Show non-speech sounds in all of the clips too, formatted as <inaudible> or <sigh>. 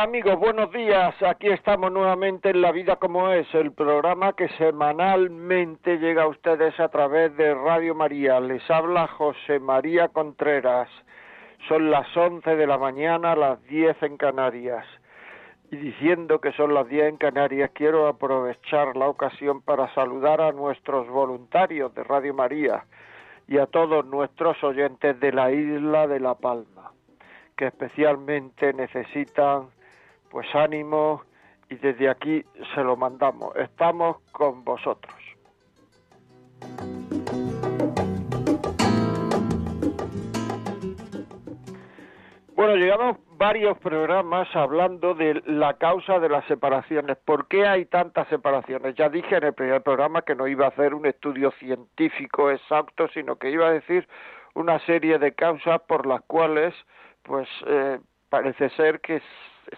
Amigos, buenos días. Aquí estamos nuevamente en La Vida como es, el programa que semanalmente llega a ustedes a través de Radio María. Les habla José María Contreras. Son las 11 de la mañana, las 10 en Canarias. Y diciendo que son las 10 en Canarias, quiero aprovechar la ocasión para saludar a nuestros voluntarios de Radio María y a todos nuestros oyentes de la isla de La Palma que especialmente necesitan pues ánimo y desde aquí se lo mandamos. Estamos con vosotros. Bueno, llegamos varios programas hablando de la causa de las separaciones. ¿Por qué hay tantas separaciones? Ya dije en el primer programa que no iba a hacer un estudio científico exacto, sino que iba a decir una serie de causas por las cuales, pues, eh, parece ser que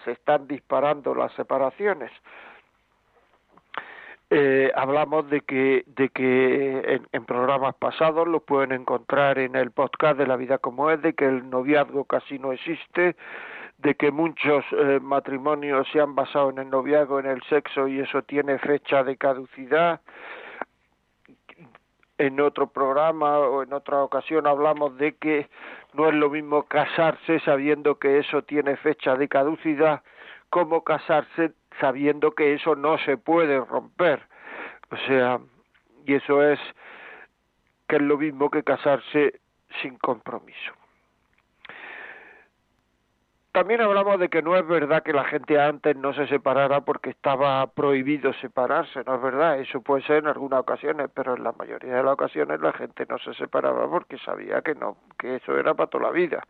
se están disparando las separaciones. Eh, hablamos de que, de que en, programas pasados lo pueden encontrar en el podcast de la vida como es, de que el noviazgo casi no existe, de que muchos eh, matrimonios se han basado en el noviazgo, en el sexo y eso tiene fecha de caducidad. En otro programa o en otra ocasión hablamos de que no es lo mismo casarse sabiendo que eso tiene fecha de caducidad como casarse sabiendo que eso no se puede romper. O sea, y eso es que es lo mismo que casarse sin compromiso. También hablamos de que no es verdad que la gente antes no se separara porque estaba prohibido separarse, no es verdad, eso puede ser en algunas ocasiones, pero en la mayoría de las ocasiones la gente no se separaba porque sabía que no, que eso era para toda la vida.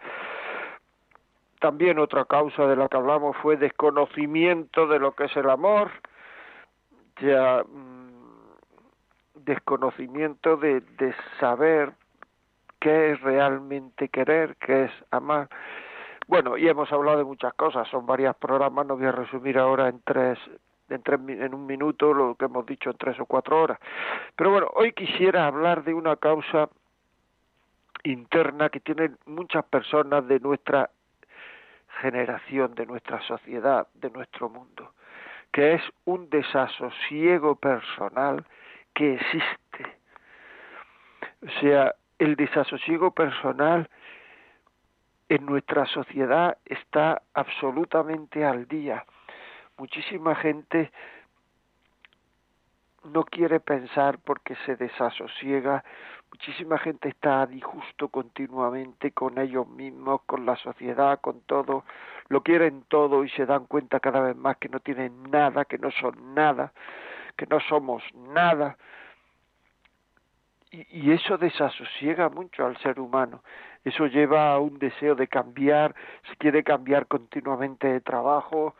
También otra causa de la que hablamos fue desconocimiento de lo que es el amor, ya mm, desconocimiento de, de saber qué es realmente querer, qué es amar bueno, y hemos hablado de muchas cosas, son varios programas, no voy a resumir ahora en tres, en, tres, en un minuto lo que hemos dicho en tres o cuatro horas. Pero bueno, hoy quisiera hablar de una causa interna que tienen muchas personas de nuestra generación, de nuestra sociedad, de nuestro mundo, que es un desasosiego personal que existe. O sea, el desasosiego personal en nuestra sociedad está absolutamente al día. Muchísima gente no quiere pensar porque se desasosiega, muchísima gente está a disgusto continuamente con ellos mismos, con la sociedad, con todo, lo quieren todo y se dan cuenta cada vez más que no tienen nada, que no son nada, que no somos nada. Y, y eso desasosiega mucho al ser humano. Eso lleva a un deseo de cambiar, se quiere cambiar continuamente de trabajo,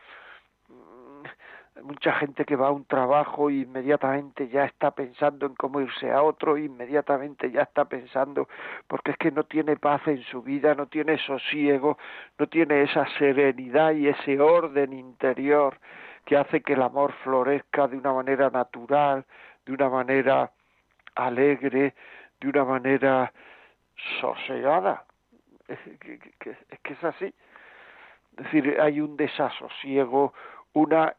mm, mucha gente que va a un trabajo e inmediatamente ya está pensando en cómo irse a otro, inmediatamente ya está pensando, porque es que no tiene paz en su vida, no tiene sosiego, no tiene esa serenidad y ese orden interior que hace que el amor florezca de una manera natural, de una manera alegre, de una manera sosegada. Es que, es así. Es decir, hay un desasosiego, una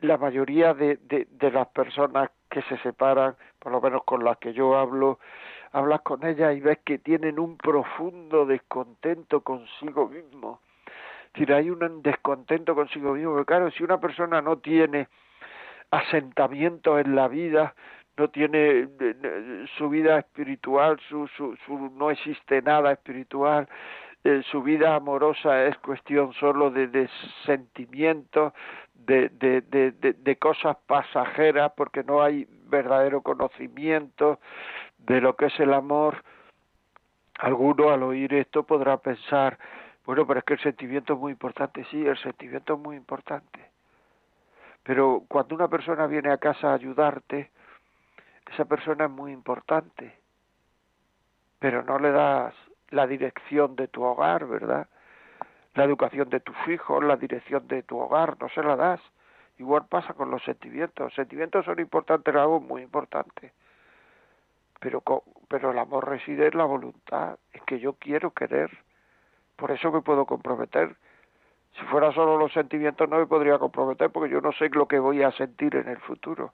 la mayoría de, de, de, las personas que se separan, por lo menos con las que yo hablo, hablas con ellas y ves que tienen un profundo descontento consigo mismo. Es decir, hay un descontento consigo mismo, porque claro, si una persona no tiene asentamiento en la vida, no tiene su vida espiritual, su, su, su no existe nada espiritual, eh, su vida amorosa es cuestión solo de, de sentimientos, de, de, de, cosas pasajeras, porque no hay verdadero conocimiento de lo que es el amor. Alguno al oír esto podrá pensar, bueno, pero es que el sentimiento es muy importante, sí, el sentimiento es muy importante. Pero cuando una persona viene a casa a ayudarte, esa persona es muy importante, pero no le das la dirección de tu hogar, ¿verdad? La educación de tus hijos, la dirección de tu hogar, no se la das. Igual pasa con los sentimientos. Los sentimientos son importantes, algo muy importante. Pero, pero el amor reside en la voluntad, es que yo quiero querer. Por eso me puedo comprometer. Si fuera solo los sentimientos no me podría comprometer porque yo no sé lo que voy a sentir en el futuro.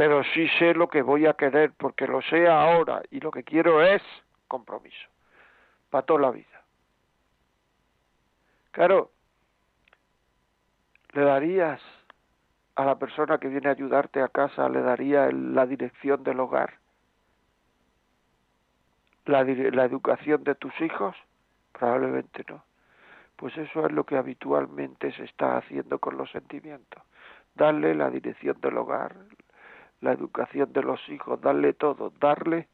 Pero sí sé lo que voy a querer porque lo sé ahora y lo que quiero es compromiso para toda la vida. Claro, le darías a la persona que viene a ayudarte a casa, le daría la dirección del hogar, la, la educación de tus hijos, probablemente no. Pues eso es lo que habitualmente se está haciendo con los sentimientos. Darle la dirección del hogar, la educación de los hijos, darle todo, darle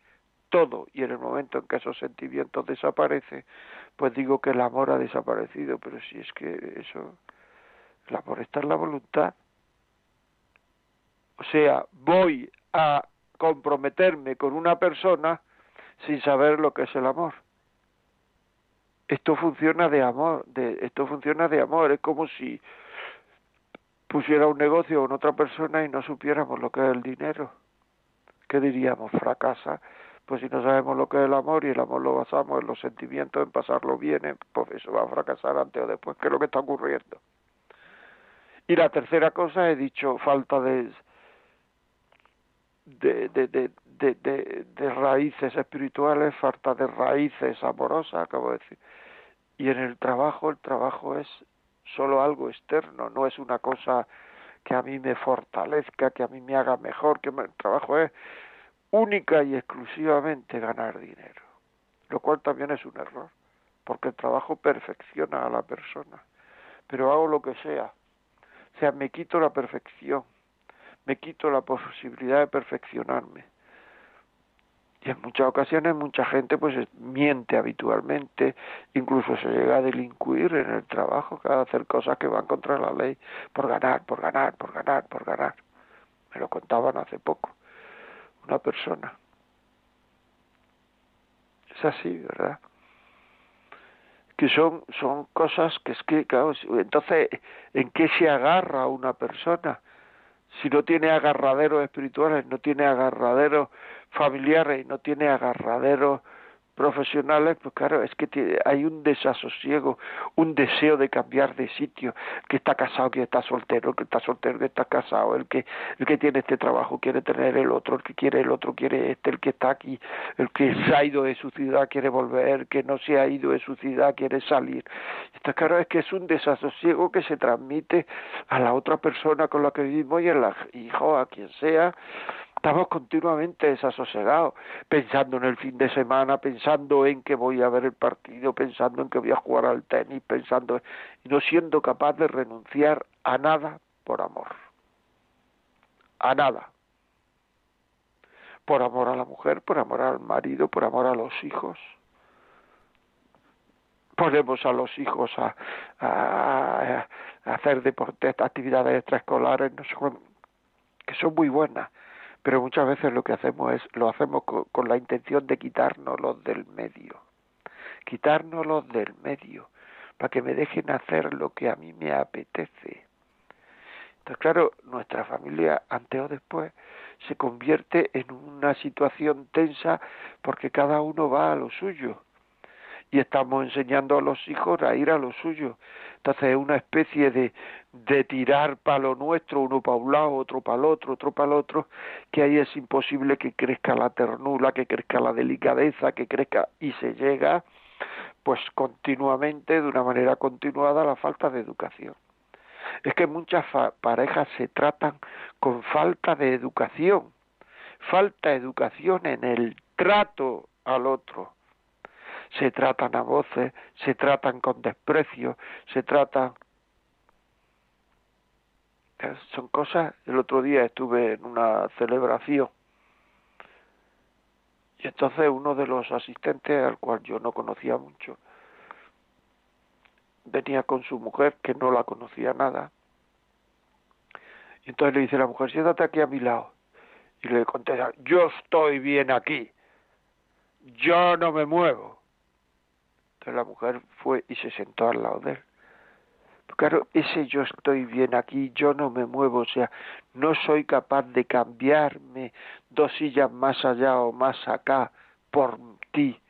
todo. Y en el momento en que esos sentimientos desaparecen, pues digo que el amor ha desaparecido. Pero si es que eso, el amor está en la voluntad. O sea, voy a comprometerme con una persona sin saber lo que es el amor esto funciona de amor, de, esto funciona de amor, es como si pusiera un negocio con otra persona y no supiéramos lo que es el dinero. ¿Qué diríamos? Fracasa. Pues si no sabemos lo que es el amor y el amor lo basamos en los sentimientos, en pasarlo bien, pues eso va a fracasar antes o después, que es lo que está ocurriendo. Y la tercera cosa, he dicho, falta de, de, de, de, de, de, raíces espirituales, falta de raíces amorosas, acabo de decir. Y en el trabajo, el trabajo es solo algo externo, no es una cosa que a mí me fortalezca, que a mí me haga mejor, que el trabajo es única y exclusivamente ganar dinero, lo cual también es un error, porque el trabajo perfecciona a la persona, pero hago lo que sea, o sea, me quito la perfección, me quito la posibilidad de perfeccionarme. Y en muchas ocasiones mucha gente pues miente habitualmente, incluso se llega a delinquir en el trabajo, a hacer cosas que van contra la ley, por ganar, por ganar, por ganar, por ganar. Me lo contaban hace poco una persona. Es así, ¿verdad? Que son, son cosas que es que, entonces, ¿en qué se agarra una persona? si no tiene agarraderos espirituales, no tiene agarraderos familiares y no tiene agarraderos profesionales, pues claro, es que hay un desasosiego, un deseo de cambiar de sitio, que está casado, que está soltero, que está soltero, que está casado, el que el que tiene este trabajo quiere tener el otro, el que quiere el otro quiere este, el que está aquí, el que se ha ido de su ciudad quiere volver, el que no se ha ido de su ciudad quiere salir. Está claro es que es un desasosiego que se transmite a la otra persona con la que vivimos y a la hijo, a quien sea, estamos continuamente desasosegados, pensando en el fin de semana, pensando en que voy a ver el partido, pensando en que voy a jugar al tenis, pensando y no siendo capaz de renunciar a nada por amor. A nada. Por amor a la mujer, por amor al marido, por amor a los hijos. Ponemos a los hijos a, a, hacer deportes, actividades extraescolares, que son muy buenas, pero muchas veces lo que hacemos es lo hacemos con, la intención de quitárnoslos del medio. Quitárnoslos del medio para que me dejen hacer lo que a mí me apetece. Entonces claro nuestra familia antes o después se convierte en una situación tensa porque cada uno va a lo suyo. Y estamos enseñando a los hijos a ir a lo suyo. Entonces es una especie de, de tirar para lo nuestro, uno para un lado, otro para el otro, otro para el otro, que ahí es imposible que crezca la ternura, que crezca la delicadeza, que crezca y se llega pues continuamente, de una manera continuada, a la falta de educación. Es que muchas parejas se tratan con falta de educación, falta de educación en el trato al otro se tratan a voces, se tratan con desprecio, se tratan... Son cosas, el otro día estuve en una celebración y entonces uno de los asistentes, al cual yo no conocía mucho, venía con su mujer, que no la conocía nada. Y entonces le dice la mujer, siéntate aquí a mi lado. Y le contesta, yo estoy bien aquí, yo no me muevo. Entonces la mujer fue y se sentó al lado de él. claro, ese yo estoy bien aquí, yo no me muevo, o sea, no soy capaz de cambiarme dos sillas más allá o más acá por ti.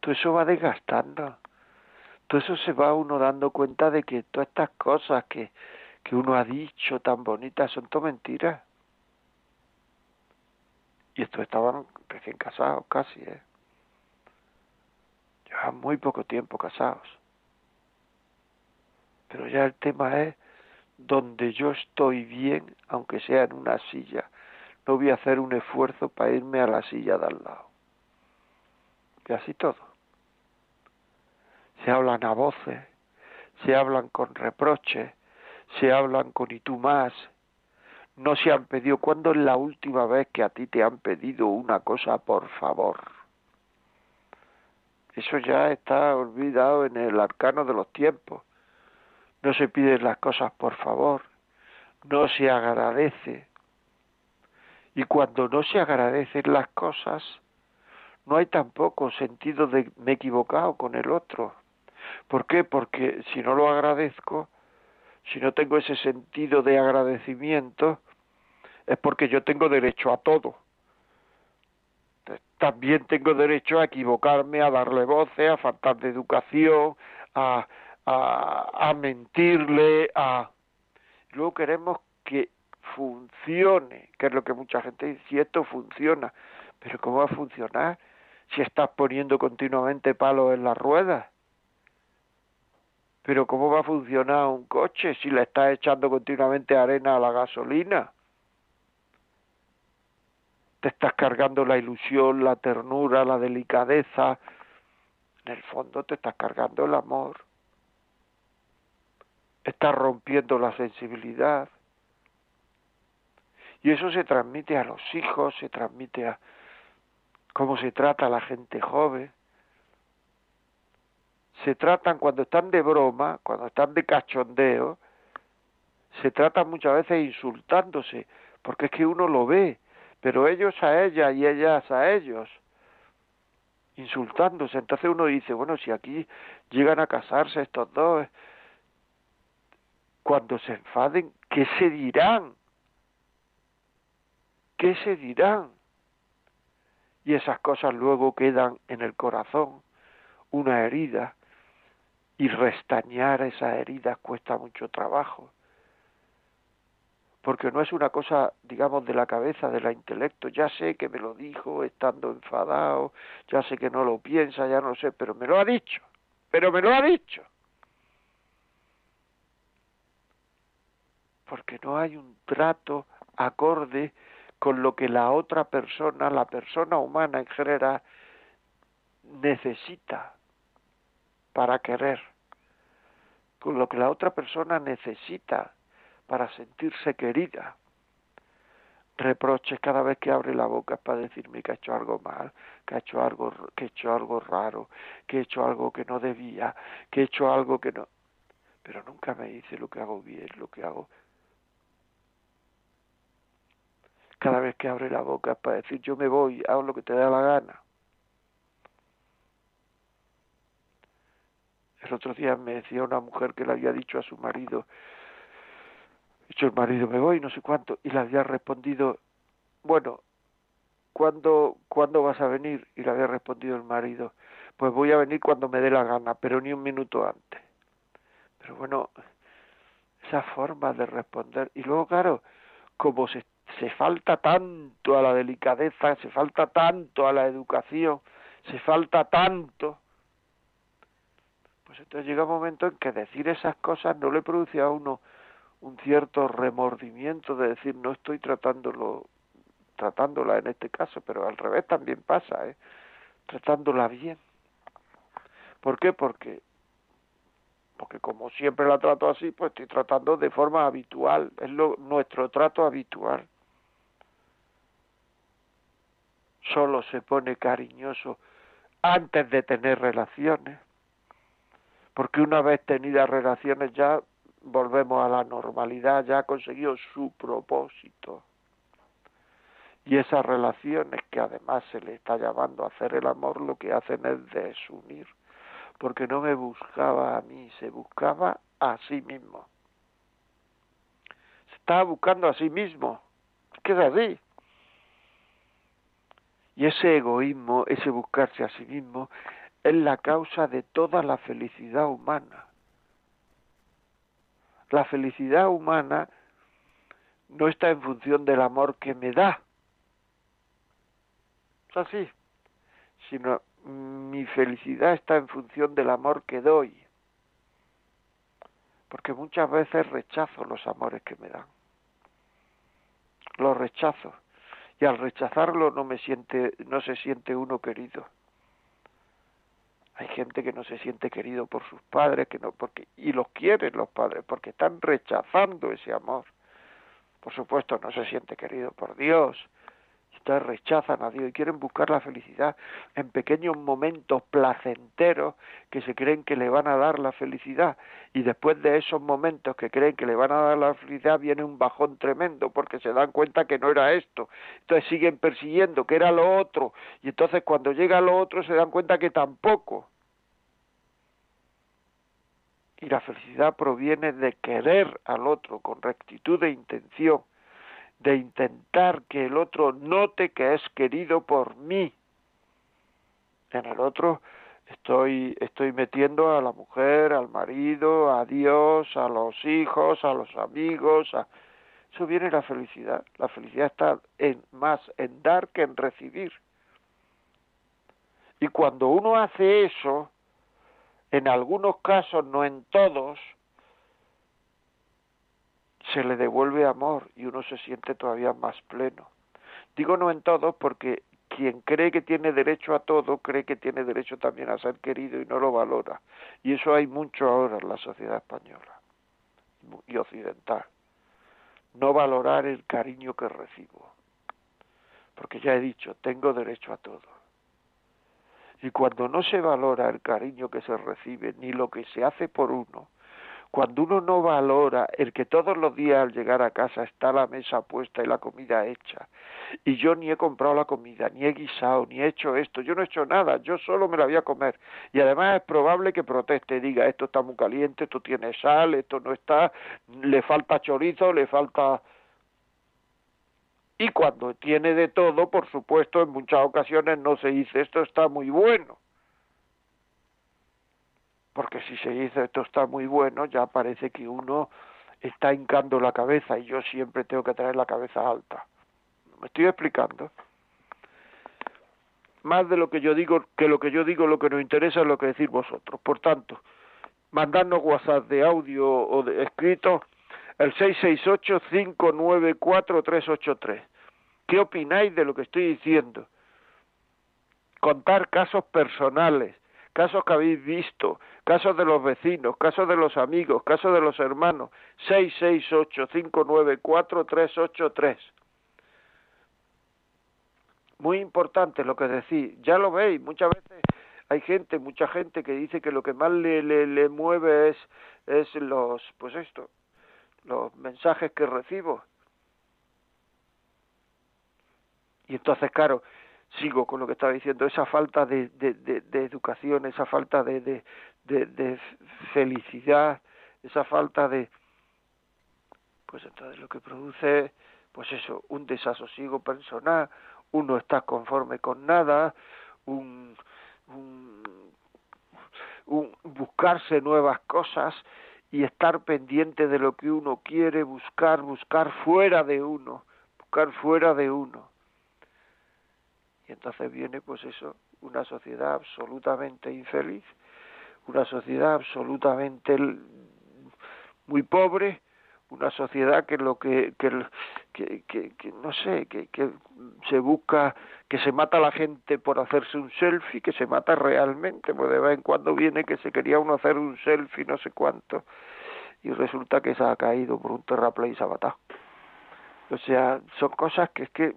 Todo eso va desgastando. Todo eso se va uno dando cuenta de que todas estas cosas que, que uno ha dicho tan bonitas son todo mentiras. Y estos estaban recién casados casi, ¿eh? Muy poco tiempo casados. Pero ya el tema es donde yo estoy bien, aunque sea en una silla. No voy a hacer un esfuerzo para irme a la silla de al lado. Y así todo. Se hablan a voces, se hablan con reproches, se hablan con y tú más. No se han pedido. ¿Cuándo es la última vez que a ti te han pedido una cosa por favor? Eso ya está olvidado en el arcano de los tiempos. No se piden las cosas por favor, no se agradece. Y cuando no se agradecen las cosas, no hay tampoco sentido de me he equivocado con el otro. ¿Por qué? Porque si no lo agradezco, si no tengo ese sentido de agradecimiento, es porque yo tengo derecho a todo también tengo derecho a equivocarme, a darle voces, a faltar de educación, a, a, a mentirle, a... Luego queremos que funcione, que es lo que mucha gente dice, si esto funciona, pero ¿cómo va a funcionar si estás poniendo continuamente palos en las ruedas? Pero ¿cómo va a funcionar un coche si le estás echando continuamente arena a la gasolina? Te estás cargando la ilusión, la ternura, la delicadeza, en el fondo te estás cargando el amor, estás rompiendo la sensibilidad. Y eso se transmite a los hijos, se transmite a cómo se trata a la gente joven. Se tratan cuando están de broma, cuando están de cachondeo, se tratan muchas veces insultándose, porque es que uno lo ve, pero ellos a ella y ellas a ellos, insultándose. Entonces uno dice, bueno, si aquí llegan a casarse estos dos, cuando se enfaden, ¿qué se dirán? ¿Qué se dirán? Y esas cosas luego quedan en el corazón, una herida, y restañar esa herida cuesta mucho trabajo porque no es una cosa, digamos, de la cabeza, de la intelecto. Ya sé que me lo dijo estando enfadado, ya sé que no lo piensa, ya no sé, pero me lo ha dicho, pero me lo ha dicho. Porque no hay un trato acorde con lo que la otra persona, la persona humana en general, necesita para querer, con lo que la otra persona necesita para sentirse querida. Reproches cada vez que abre la boca para decirme que ha hecho algo mal, que ha hecho algo, que he hecho algo raro, que he hecho algo que no debía, que he hecho algo que no. Pero nunca me dice lo que hago bien, lo que hago. Cada vez que abre la boca para decir yo me voy, hago lo que te da la gana. El otro día me decía una mujer que le había dicho a su marido, dicho el marido, me voy, no sé cuánto, y le había respondido, bueno, ¿cuándo, ¿cuándo vas a venir? Y le había respondido el marido, pues voy a venir cuando me dé la gana, pero ni un minuto antes. Pero bueno, esa forma de responder, y luego claro, como se, se falta tanto a la delicadeza, se falta tanto a la educación, se falta tanto, pues entonces llega un momento en que decir esas cosas no le produce a uno un cierto remordimiento de decir no estoy tratándolo tratándola en este caso, pero al revés también pasa, ¿eh? tratándola bien. ¿Por qué? Porque porque como siempre la trato así, pues estoy tratando de forma habitual, es lo, nuestro trato habitual. Solo se pone cariñoso antes de tener relaciones, porque una vez tenidas relaciones ya volvemos a la normalidad, ya ha conseguido su propósito. Y esas relaciones que además se le está llamando a hacer el amor, lo que hacen es desunir, porque no me buscaba a mí, se buscaba a sí mismo. Se estaba buscando a sí mismo. Es que es así. Y ese egoísmo, ese buscarse a sí mismo, es la causa de toda la felicidad humana. La felicidad humana no está en función del amor que me da, es así, sino mi felicidad está en función del amor que doy, porque muchas veces rechazo los amores que me dan, los rechazo. Y al rechazarlo no me siente, no se siente uno querido. Hay gente que no se siente querido por sus padres, que no, porque y los quieren los padres, porque están rechazando ese amor. Por supuesto, no se siente querido por Dios, Ustedes rechazan a Dios y quieren buscar la felicidad en pequeños momentos placenteros que se creen que le van a dar la felicidad y después de esos momentos que creen que le van a dar la felicidad viene un bajón tremendo porque se dan cuenta que no era esto. Entonces siguen persiguiendo que era lo otro y entonces cuando llega lo otro se dan cuenta que tampoco. Y la felicidad proviene de querer al otro con rectitud de intención de intentar que el otro note que es querido por mí. En el otro estoy, estoy metiendo a la mujer, al marido, a Dios, a los hijos, a los amigos, a... eso viene la felicidad. La felicidad está en, más en dar que en recibir. Y cuando uno hace eso, en algunos casos, no en todos, se le devuelve amor y uno se siente todavía más pleno. Digo no en todos porque quien cree que tiene derecho a todo cree que tiene derecho también a ser querido y no lo valora. Y eso hay mucho ahora en la sociedad española y occidental. No valorar el cariño que recibo. Porque ya he dicho, tengo derecho a todo. Y cuando no se valora el cariño que se recibe ni lo que se hace por uno, cuando uno no valora el que todos los días al llegar a casa está la mesa puesta y la comida hecha, y yo ni he comprado la comida, ni he guisado, ni he hecho esto, yo no he hecho nada, yo solo me la voy a comer, y además es probable que proteste, diga esto está muy caliente, esto tiene sal, esto no está, le falta chorizo, le falta y cuando tiene de todo, por supuesto, en muchas ocasiones no se dice esto está muy bueno porque si se dice esto está muy bueno, ya parece que uno está hincando la cabeza y yo siempre tengo que tener la cabeza alta. ¿Me estoy explicando? Más de lo que yo digo, que lo que yo digo, lo que nos interesa es lo que decís vosotros. Por tanto, mandadnos WhatsApp de audio o de escrito el 668-594-383. ¿Qué opináis de lo que estoy diciendo? Contar casos personales, casos que habéis visto, casos de los vecinos, casos de los amigos, casos de los hermanos, 668-594-383. Muy importante lo que decís, ya lo veis, muchas veces hay gente, mucha gente que dice que lo que más le, le, le mueve es, es los, pues esto, los mensajes que recibo. Y entonces, claro, sigo con lo que estaba diciendo, esa falta de, de, educación, esa falta de, de, felicidad, esa falta de... Pues entonces lo que produce, pues eso, un desasosiego personal, uno está conforme con nada, un, un, un buscarse nuevas cosas y estar pendiente de lo que uno quiere, buscar, buscar fuera de uno, buscar fuera de uno y entonces viene, pues eso, una sociedad absolutamente infeliz, una sociedad absolutamente muy pobre, una sociedad que lo que que, que, que, no sé que, que se busca que se mata a la gente por hacerse un selfie que se mata realmente pues de vez en cuando viene que se quería uno hacer un selfie no sé cuánto y resulta que se ha caído por un terraplén y se ha matado. O sea son cosas que es que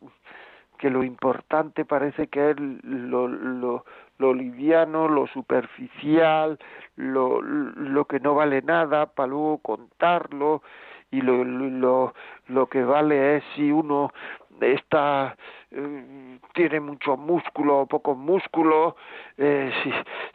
que lo importante parece que es lo, lo, lo liviano, lo superficial, lo, lo que no vale nada para luego contarlo y lo, lo, lo que vale es si uno está eh, tiene mucho músculo o poco músculo eh, si,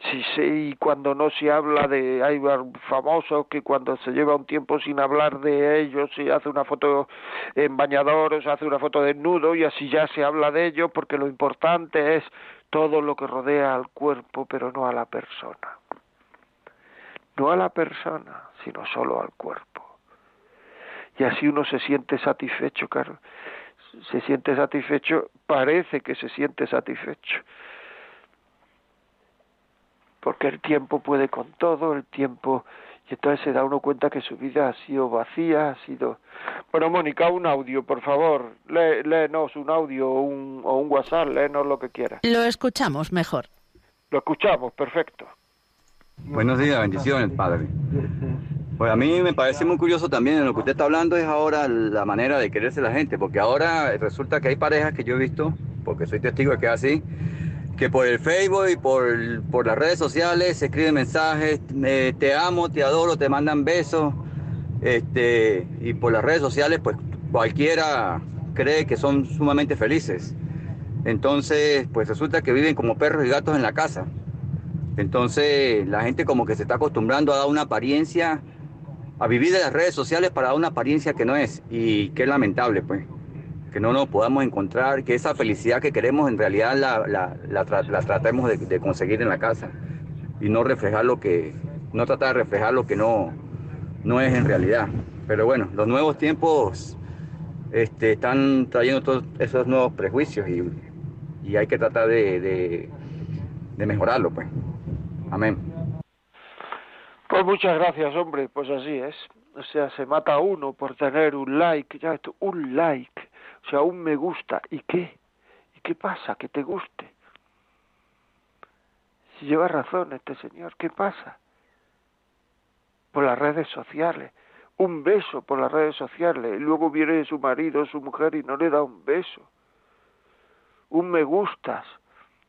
si se, y cuando no se habla de hay famosos que cuando se lleva un tiempo sin hablar de ellos se hace una foto en bañador o se hace una foto desnudo y así ya se habla de ellos porque lo importante es todo lo que rodea al cuerpo pero no a la persona no a la persona sino solo al cuerpo y así uno se siente satisfecho, claro. Se siente satisfecho, parece que se siente satisfecho. Porque el tiempo puede con todo, el tiempo y entonces se da uno cuenta que su vida ha sido vacía, ha sido... Bueno, Mónica, un audio, por favor, léenos un audio o un, o un WhatsApp, léenos lo que quieras. Lo escuchamos mejor. Lo escuchamos, perfecto. Buenos días, bendiciones, Padre. Pues a mí me parece muy curioso también, lo que usted está hablando es ahora la manera de quererse la gente, porque ahora resulta que hay parejas que yo he visto, porque soy testigo de que es así, que por el Facebook y por, por las redes sociales se escriben mensajes, te amo, te adoro, te mandan besos, este, y por las redes sociales pues cualquiera cree que son sumamente felices. Entonces, pues resulta que viven como perros y gatos en la casa. Entonces, la gente como que se está acostumbrando a dar una apariencia a vivir de las redes sociales para dar una apariencia que no es y que es lamentable, pues, que no nos podamos encontrar, que esa felicidad que queremos en realidad la, la, la, tratemos de, conseguir en la casa y no reflejar lo que, no tratar de reflejar lo que no, no es en realidad. Pero bueno, los nuevos tiempos este, están trayendo todos esos nuevos prejuicios y, y hay que tratar de, de, de mejorarlo, pues. Amén. Pues muchas gracias, hombre, pues así es. O sea, se mata uno por tener un like, ya un like, o sea, un me gusta. ¿Y qué? ¿Y qué pasa? Que te guste. Si lleva razón este señor, ¿qué pasa? Por las redes sociales, un beso por las redes sociales, y luego viene su marido, su mujer y no le da un beso. Un me gustas,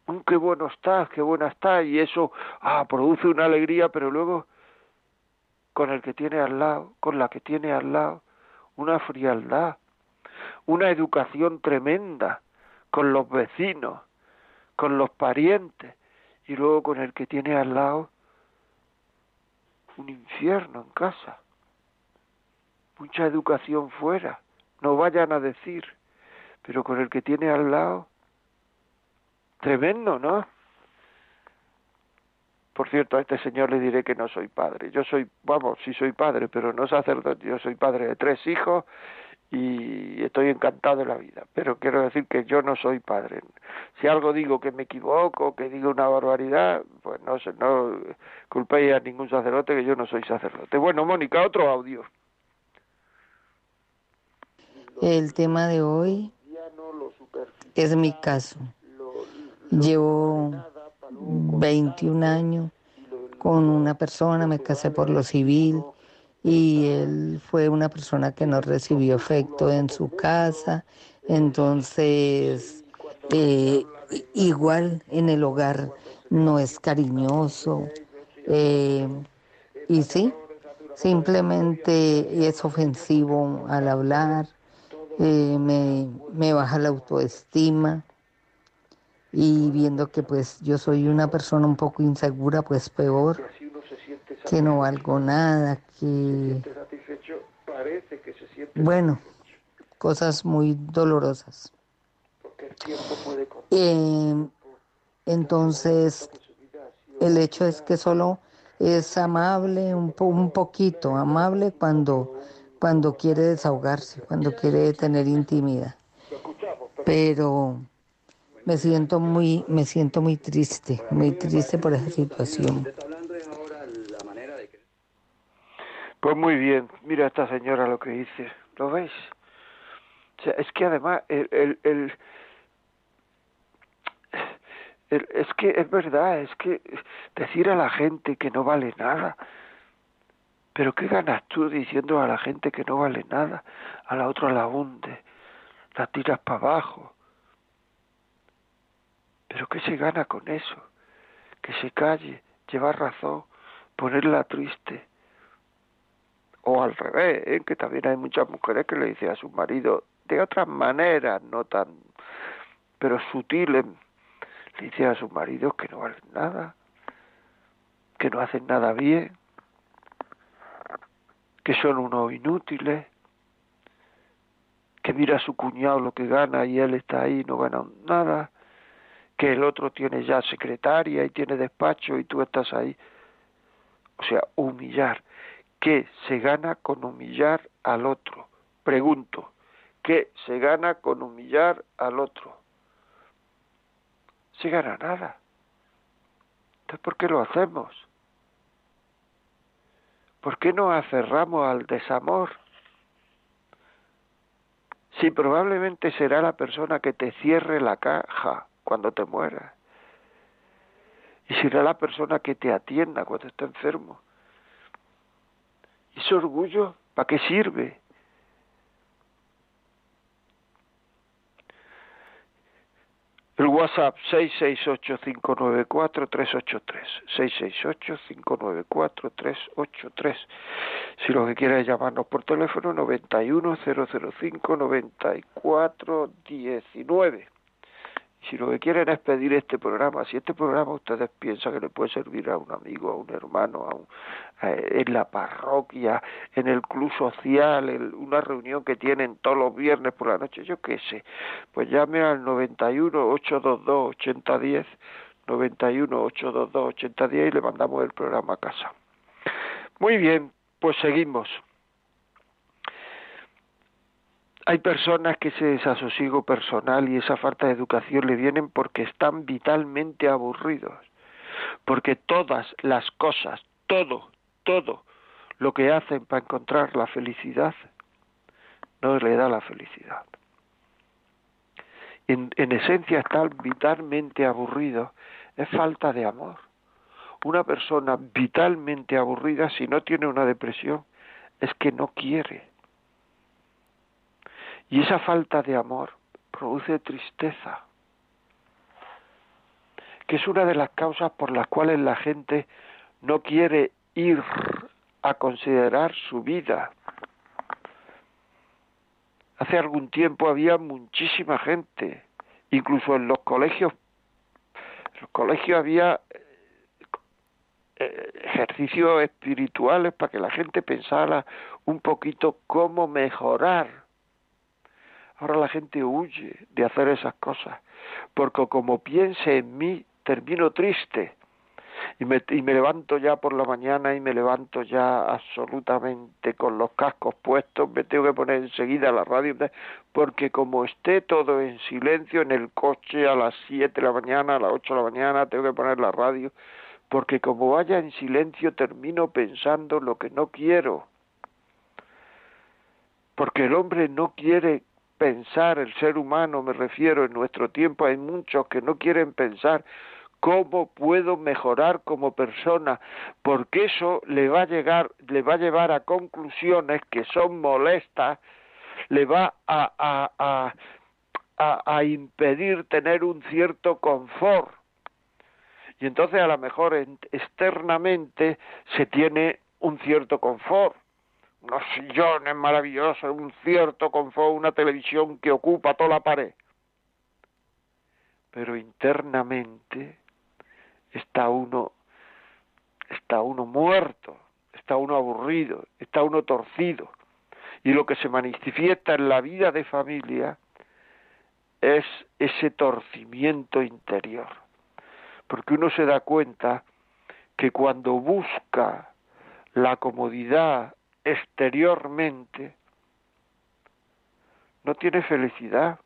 un qué bueno estás, qué buena estás, y eso, ah, produce una alegría, pero luego con el que tiene al lado, con la que tiene al lado, una frialdad, una educación tremenda con los vecinos, con los parientes, y luego con el que tiene al lado un infierno en casa, mucha educación fuera, no vayan a decir, pero con el que tiene al lado, tremendo, ¿no? Por cierto, a este señor le diré que no soy padre. Yo soy, vamos, sí soy padre, pero no sacerdote. Yo soy padre de tres hijos y estoy encantado de la vida. Pero quiero decir que yo no soy padre. Si algo digo que me equivoco, que digo una barbaridad, pues no sé, no culpéis a ningún sacerdote que yo no soy sacerdote. Bueno, Mónica, otro audio. El tema de hoy es mi caso. Llevo 21 años con una persona, me casé por lo civil y él fue una persona que no recibió afecto en su casa, entonces eh, igual en el hogar no es cariñoso. Eh, y sí, simplemente es ofensivo al hablar, eh, me, me baja la autoestima y viendo que pues yo soy una persona un poco insegura, pues peor, que no valgo nada, que... Bueno, cosas muy dolorosas. Eh, entonces, el hecho es que solo es amable un, un poquito, amable cuando, cuando quiere desahogarse, cuando quiere tener intimidad. Pero me siento muy, me siento muy triste, muy triste por esa situación. Pues muy bien, mira esta señora lo que dice, ¿lo veis? O sea, es que además el, el, el, es que es verdad, es que decir a la gente que no vale nada, pero ¿qué ganas tú diciendo a la gente que no vale nada? A la otra la hunde, la tiras para abajo, pero ¿qué se gana con eso? Que se calle, llevar razón, ponerla triste. O al revés, ¿eh? que también hay muchas mujeres que le dicen a su marido, de otras maneras, no tan, pero sutiles, le dice a sus maridos que no valen nada, que no hacen nada bien, que son unos inútiles, que mira a su cuñado lo que gana y él está ahí y no gana nada, que el otro tiene ya secretaria y tiene despacho y tú estás ahí. O sea, humillar. ¿Qué se gana con humillar al otro? Pregunto, ¿qué se gana con humillar al otro? Se gana nada. Entonces, ¿por qué lo hacemos? ¿Por qué nos aferramos al desamor? Si probablemente será la persona que te cierre la caja cuando te mueras. Y será la persona que te atienda cuando esté enfermo. ¿Y ese orgullo para qué sirve? El WhatsApp 668-594-383. 668-594-383. Si lo que quieres es llamarnos por teléfono, 91-005-94-19 si lo que quieren es pedir este programa, si este programa ustedes piensan que le puede servir a un amigo, a un hermano, a un, en la parroquia, en el club social, en una reunión que tienen todos los viernes por la noche, yo qué sé, pues llame al 91 822 8010, 91 822 8010 y le mandamos el programa a casa. Muy bien, pues seguimos. Hay personas que ese desasosiego personal y esa falta de educación le vienen porque están vitalmente aburridos, porque todas las cosas, todo, todo lo que hacen para encontrar la felicidad, no le da la felicidad. En, en esencia, estar vitalmente aburrido es falta de amor. Una persona vitalmente aburrida, si no tiene una depresión, es que no quiere y esa falta de amor produce tristeza, que es una de las causas por las cuales la gente no quiere ir a considerar su vida. Hace algún tiempo había muchísima gente, incluso en los colegios, en los colegios había eh, ejercicios espirituales para que la gente pensara un poquito cómo mejorar Ahora la gente huye de hacer esas cosas, porque como piense en mí, termino triste. Y me, y me levanto ya por la mañana y me levanto ya absolutamente con los cascos puestos, me tengo que poner enseguida la radio, porque como esté todo en silencio en el coche a las 7 de la mañana, a las 8 de la mañana, tengo que poner la radio, porque como vaya en silencio termino pensando lo que no quiero. Porque el hombre no quiere pensar el ser humano, me refiero en nuestro tiempo, hay muchos que no quieren pensar cómo puedo mejorar como persona, porque eso le va a llegar, le va a llevar a conclusiones que son molestas, le va a, a, a, a, impedir tener un cierto confort. Y entonces a lo mejor externamente se tiene un cierto confort, unos sillones maravillosos, un cierto confort, una televisión que ocupa toda la pared. Pero internamente está uno, está uno muerto, está uno aburrido, está uno torcido. Y lo que se manifiesta en la vida de familia es ese torcimiento interior. Porque uno se da cuenta que cuando busca la comodidad exteriormente, no tiene felicidad.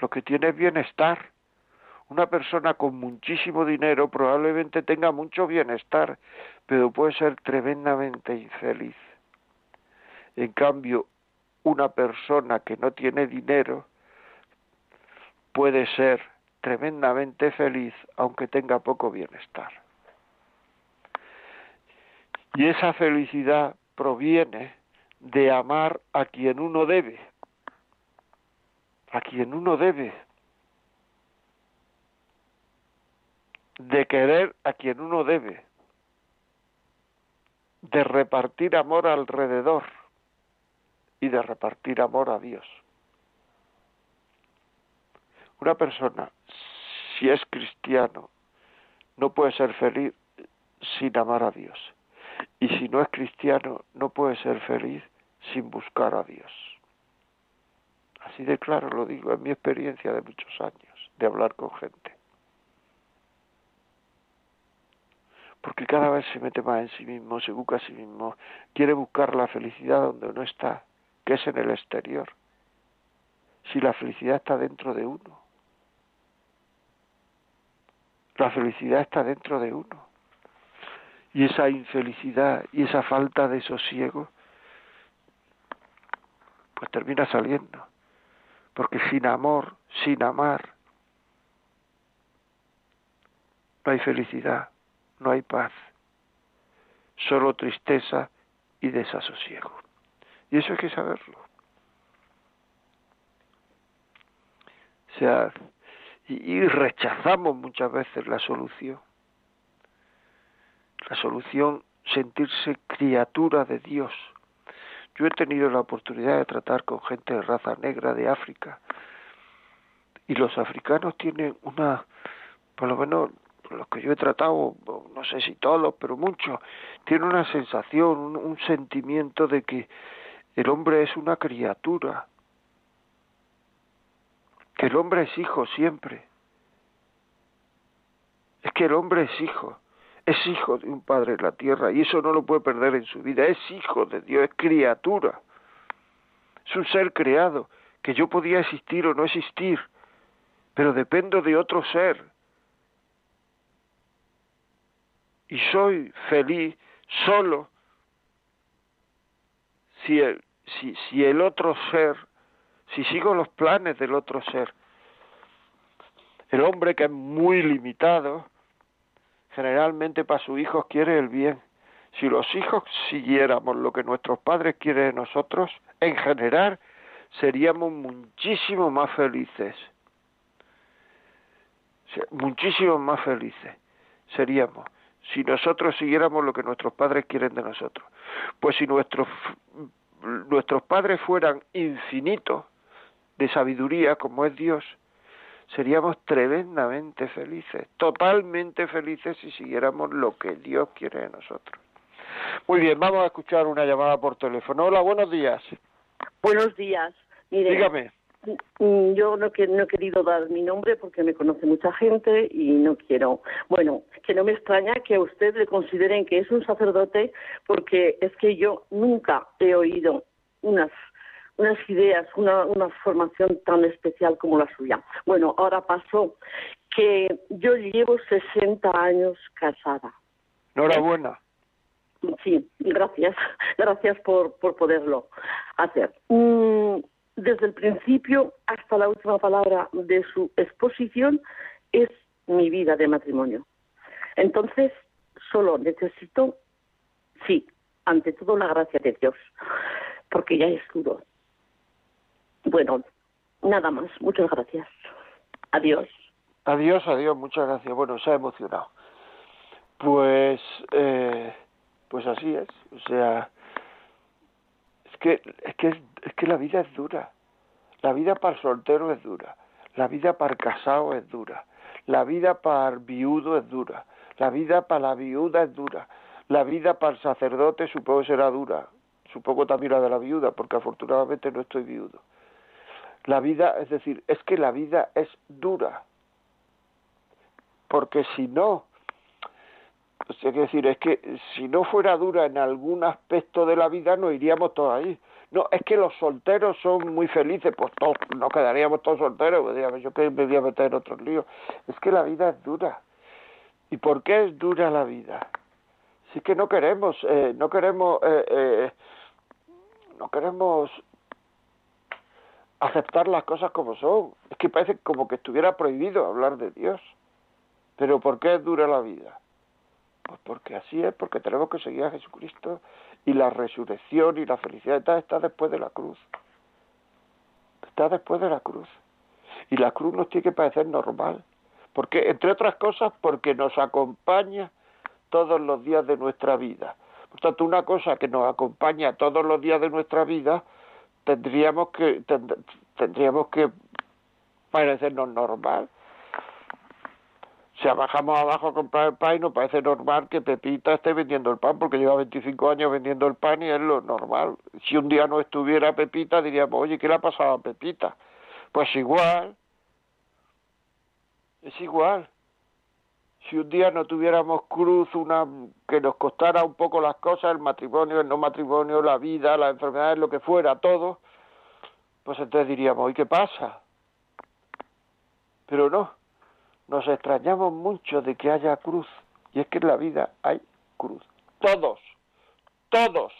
Lo que tiene es bienestar. Una persona con muchísimo dinero probablemente tenga mucho bienestar, pero puede ser tremendamente infeliz. En cambio, una persona que no tiene dinero puede ser tremendamente feliz aunque tenga poco bienestar. Y esa felicidad proviene de amar a quien uno debe, a quien uno debe, de querer a quien uno debe, de repartir amor alrededor. y de repartir amor a Dios. Una persona, si es cristiano, no puede ser feliz sin amar a Dios. Y si no es cristiano, no puede ser feliz sin buscar a Dios. Así de claro lo digo, en mi experiencia de muchos años, de hablar con gente. Porque cada vez se mete más en sí mismo, se busca a sí mismo, quiere buscar la felicidad donde no está, que es en el exterior. Si la felicidad está dentro de uno. La felicidad está dentro de uno. Y esa infelicidad y esa falta de sosiego, pues termina saliendo. Porque sin amor, sin amar, no hay felicidad, no hay paz, solo tristeza y desasosiego. Y eso hay que saberlo. O sea, y, rechazamos muchas veces la solución. La solución, sentirse criatura de Dios. Yo he tenido la oportunidad de tratar con gente de raza negra de África y los africanos tienen una, por lo menos los que yo he tratado, no sé si todos, pero muchos, tienen una sensación, un, un sentimiento de que el hombre es una criatura, que el hombre es hijo siempre. Es que el hombre es hijo, es hijo de un padre en la tierra y eso no lo puede perder en su vida, es hijo de Dios, es criatura, es un ser creado, que yo podía existir o no existir, pero dependo de otro ser. Y soy feliz solo si el, si, si el otro ser si sigo los planes del otro ser. El hombre que es muy limitado, generalmente para sus hijos quiere el bien. Si los hijos siguiéramos lo que nuestros padres quieren de nosotros, en general seríamos muchísimo más felices. Muchísimo más felices seríamos si nosotros siguiéramos lo que nuestros padres quieren de nosotros. Pues si nuestros, nuestros padres fueran infinitos, de sabiduría como es Dios, seríamos tremendamente felices, totalmente felices si siguiéramos lo que Dios quiere de nosotros. Muy bien, vamos a escuchar una llamada por teléfono. Hola, buenos días. Buenos días. Dígame. Mm, yo no, que, no he querido dar mi nombre porque me conoce mucha gente y no quiero. Bueno, que no me extraña que a usted le consideren que es un sacerdote porque es que yo nunca he oído unas unas ideas, una, una formación tan especial como la suya. Bueno, ahora pasó que yo llevo 60 años casada. Enhorabuena. Sí, gracias. <laughs> Gracias por, por poderlo hacer. Mm, desde el principio hasta la última palabra de su exposición es mi vida de matrimonio. Entonces, solo necesito, sí, ante todo la gracia de Dios, porque ya es duro, bueno, nada más. Muchas gracias. Adiós. Adiós, adiós. Muchas gracias. Bueno, se ha emocionado. Pues, eh, pues así es. O sea, es que, es que, es que la vida es dura. La vida para el soltero es dura. La vida para el casado es dura. La vida para el viudo es dura. La vida para la viuda es dura. La vida para el sacerdote supongo será dura. Supongo también la de la viuda, porque afortunadamente no estoy viudo. La vida, es decir, es que la vida es dura. Porque si no, pues que decir, es que si no fuera dura en algún aspecto de la vida, no iríamos todos ahí. No, es que los solteros son muy felices, pues todos, no quedaríamos todos solteros, pues, yo que me voy a meter en otros líos. Es que la vida es dura. ¿Y por qué es dura la vida? Si es que no queremos, eh, no queremos, eh, eh, no queremos aceptar las cosas como son. Es que parece como que estuviera prohibido hablar de Dios. Pero ¿por qué dura la vida? Pues porque así es, porque tenemos que seguir a Jesucristo y la resurrección y la felicidad está, está después de la cruz. Está después de la cruz. Y la cruz nos tiene que parecer normal. Porque, entre otras cosas, porque nos acompaña todos los días de nuestra vida. Por tanto, una cosa que nos acompaña todos los días de nuestra vida tendríamos que tendríamos que parecernos normal. Sea, bajamos abajo a comprar el pan y nos parece normal que Pepita esté vendiendo el pan, porque lleva 25 años vendiendo el pan y es lo normal. Si un día no estuviera Pepita, diríamos, oye, ¿qué le ha pasado a Pepita? Pues igual, es igual. Si un día no tuviéramos cruz, una que nos costara un poco las cosas, el matrimonio, el no matrimonio, la vida, las enfermedades, lo que fuera, todo, pues entonces diríamos, ¿y qué pasa? Pero no, nos extrañamos mucho de que haya cruz. Y es que en la vida hay cruz. Todos, todos.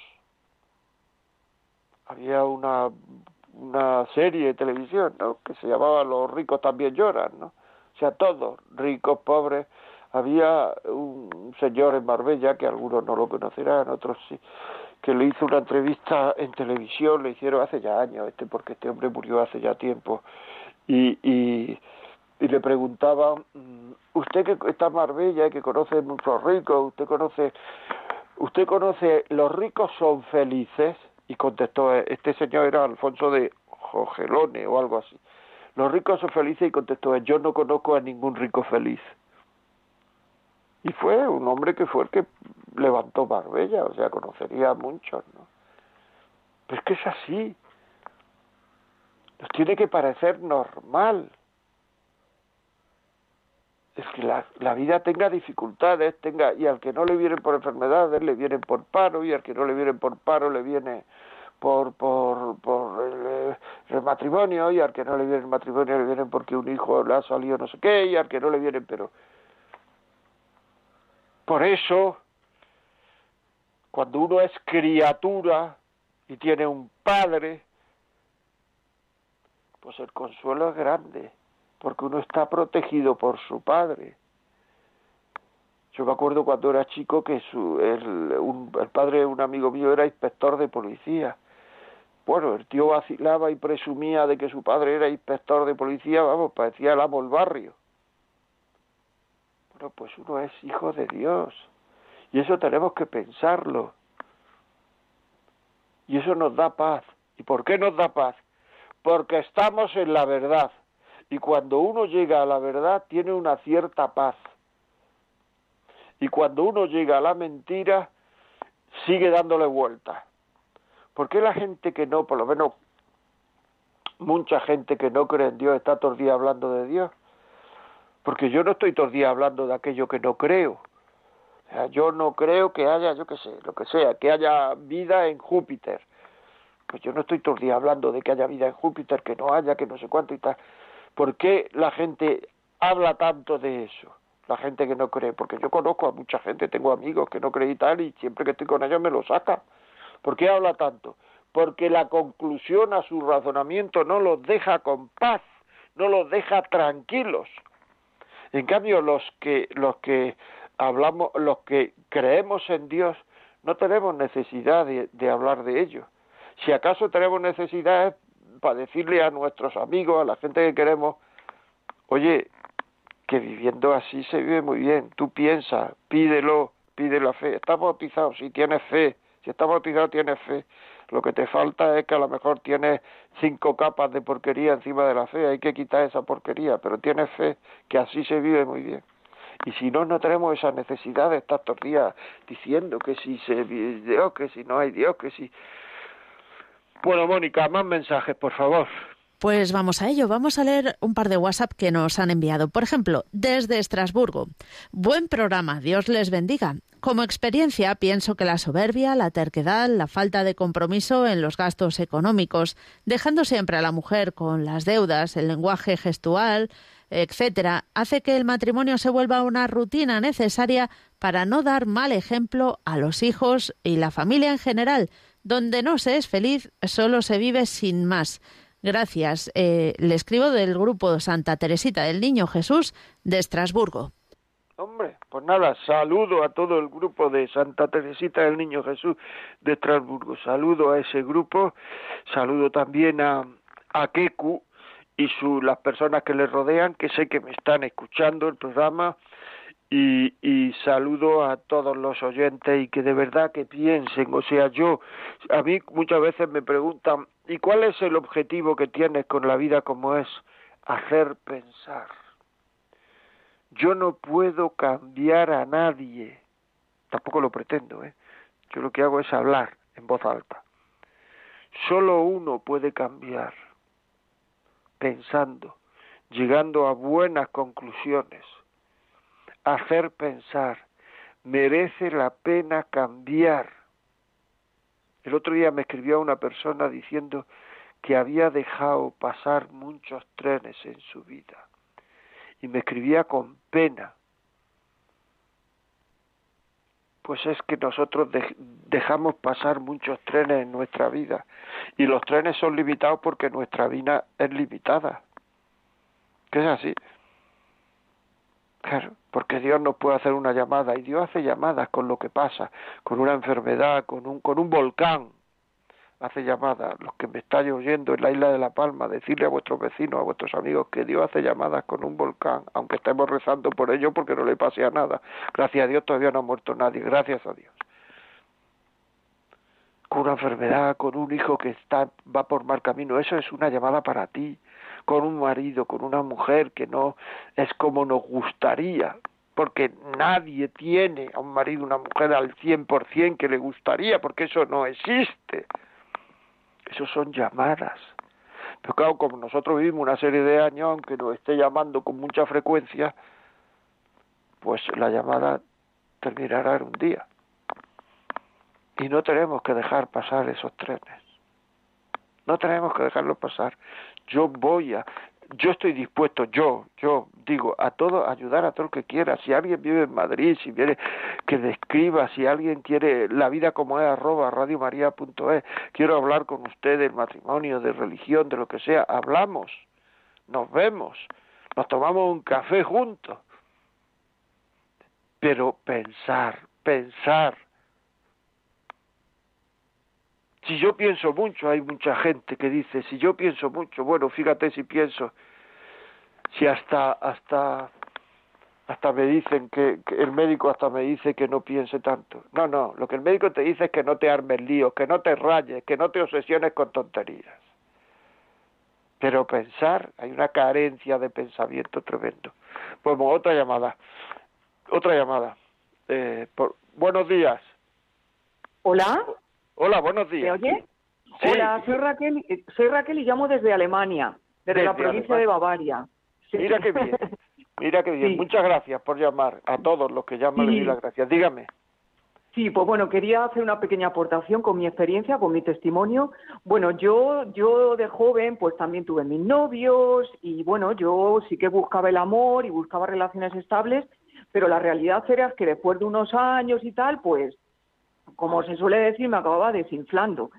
Había una, una serie de televisión, ¿no? Que se llamaba Los ricos también lloran, ¿no? O sea, todos, ricos, pobres. Había un señor en Marbella, que algunos no lo conocerán, otros sí, que le hizo una entrevista en televisión, le hicieron hace ya años, este, porque este hombre murió hace ya tiempo. Y, y y le preguntaba, mm, usted que está en Marbella y que conoce muchos ricos, usted conoce, usted conoce, los ricos son felices, y contestó, este señor era Alfonso de Jogelone o algo así, los ricos son felices y contestó, yo no conozco a ningún rico feliz. Y fue un hombre que fue el que levantó Marbella, o sea, conocería a muchos, ¿no? Pero es que es así. Tiene que parecer normal es que la, la, vida tenga dificultades, tenga y al que no le vienen por enfermedades le vienen por paro y al que no le vienen por paro le viene por por por el, el, matrimonio y al que no le viene el matrimonio le vienen porque un hijo le ha salido no sé qué y al que no le vienen pero por eso cuando uno es criatura y tiene un padre pues el consuelo es grande porque uno está protegido por su padre. Yo me acuerdo cuando era chico que su, el, un, el padre de un amigo mío era inspector de policía. Bueno, el tío vacilaba y presumía de que su padre era inspector de policía, vamos, parecía el amo del barrio. Bueno, pues uno es hijo de Dios. Y eso tenemos que pensarlo. Y eso nos da paz. ¿Y por qué nos da paz? Porque estamos en la verdad. Y cuando uno llega a la verdad tiene una cierta paz. Y cuando uno llega a la mentira sigue dándole vuelta. ¿Por qué la gente que no, por lo menos mucha gente que no cree en Dios está todo el día hablando de Dios? Porque yo no estoy todo el día hablando de aquello que no creo. O sea, yo no creo que haya, yo qué sé, lo que sea, que haya vida en Júpiter. Pues yo no estoy todo el día hablando de que haya vida en Júpiter, que no haya, que no sé cuánto y tal. ¿Por qué la gente habla tanto de eso? La gente que no cree, porque yo conozco a mucha gente, tengo amigos que no creen y tal, y siempre que estoy con ellos me lo sacan. ¿Por qué habla tanto? Porque la conclusión a su razonamiento no los deja con paz, no los deja tranquilos. En cambio, los que, los que hablamos, los que creemos en Dios, no tenemos necesidad de, de hablar de ello. Si acaso tenemos necesidad es para decirle a nuestros amigos, a la gente que queremos, oye, que viviendo así se vive muy bien, tú piensas, pídelo, pide la fe, estás bautizado, si tienes fe, si estás bautizado tienes fe, lo que te falta es que a lo mejor tienes cinco capas de porquería encima de la fe, hay que quitar esa porquería, pero tienes fe, que así se vive muy bien. Y si no, no tenemos esa necesidad de estar todos días diciendo que si se Dios, que si no hay Dios, que si bueno, Mónica, más mensajes, por favor. Pues vamos a ello, vamos a leer un par de WhatsApp que nos han enviado. Por ejemplo, desde Estrasburgo. Buen programa, Dios les bendiga. Como experiencia, pienso que la soberbia, la terquedad, la falta de compromiso en los gastos económicos, dejando siempre a la mujer con las deudas, el lenguaje gestual, etcétera, hace que el matrimonio se vuelva una rutina necesaria para no dar mal ejemplo a los hijos y la familia en general, donde no se es feliz, solo se vive sin más. Gracias. Eh, le escribo del grupo Santa Teresita del Niño Jesús de Estrasburgo. Hombre, pues nada, saludo a todo el grupo de Santa Teresita del Niño Jesús de Estrasburgo. Saludo a ese grupo, saludo también a, a Keku y su, las personas que le rodean, que sé que me están escuchando el programa y, y, saludo a todos los oyentes y que de verdad que piensen, o sea, yo, a mí muchas veces me preguntan, ¿y cuál es el objetivo que tienes con la vida como es? Hacer pensar. Yo no puedo cambiar a nadie, tampoco lo pretendo, ¿eh? Yo lo que hago es hablar en voz alta. Solo uno puede cambiar, pensando, llegando a buenas conclusiones hacer pensar, merece la pena cambiar. El otro día me escribió una persona diciendo que había dejado pasar muchos trenes en su vida y me escribía con pena. Pues es que nosotros dejamos pasar muchos trenes en nuestra vida y los trenes son limitados porque nuestra vida es limitada. ¿Qué es así? Claro, porque Dios no puede hacer una llamada y Dios hace llamadas con lo que pasa, con una enfermedad, con un, con un volcán. Hace llamadas, los que me estáis oyendo en la isla de La Palma, decirle a vuestros vecinos, a vuestros amigos que Dios hace llamadas con un volcán, aunque estemos rezando por ello porque no le pase a nada. Gracias a Dios todavía no ha muerto nadie, gracias a Dios. Con una enfermedad, con un hijo que está, va por mal camino, eso es una llamada para ti con un marido, con una mujer que no es como nos gustaría, porque nadie tiene a un marido, una mujer al cien por cien que le gustaría, porque eso no existe. Eso son llamadas. Pero claro, como nosotros vivimos una serie de años, aunque nos esté llamando con mucha frecuencia, pues la llamada terminará en un día. Y no tenemos que dejar pasar esos trenes. No tenemos que dejarlo pasar yo voy a, yo estoy dispuesto, yo, yo digo, a todo, ayudar a todo el que quiera. Si alguien vive en Madrid, si viene que describa, si alguien quiere la vida como es, arroba radiomaria.es, quiero hablar con usted del matrimonio, de religión, de lo que sea, hablamos, nos vemos, nos tomamos un café juntos. Pero pensar, pensar, si yo pienso mucho, hay mucha gente que dice, si yo pienso mucho, bueno, fíjate si pienso, si hasta, hasta, hasta me dicen que, el médico hasta me dice que no piense tanto. No, no, lo que el médico te dice es que no te armes líos, que no te rayes, que no te obsesiones con tonterías. Pero pensar, hay una carencia de pensamiento tremendo. Pues otra llamada, otra llamada. Eh, por, buenos días. Hola. Hola, buenos días. ¿Me oye? Hola, soy Raquel, soy Raquel y llamo desde Alemania, desde, la provincia de Bavaria. Mira qué bien, mira qué bien. Muchas gracias por llamar. A todos los que llaman les doy las gracias. Dígame. Sí, pues bueno, quería hacer una pequeña aportación con mi experiencia, con mi testimonio. Bueno, yo, yo de joven, pues también tuve mis novios y bueno, yo sí que buscaba el amor y buscaba relaciones estables, pero la realidad era que después de unos años y tal, pues como se suele decir, me acababa desinflando.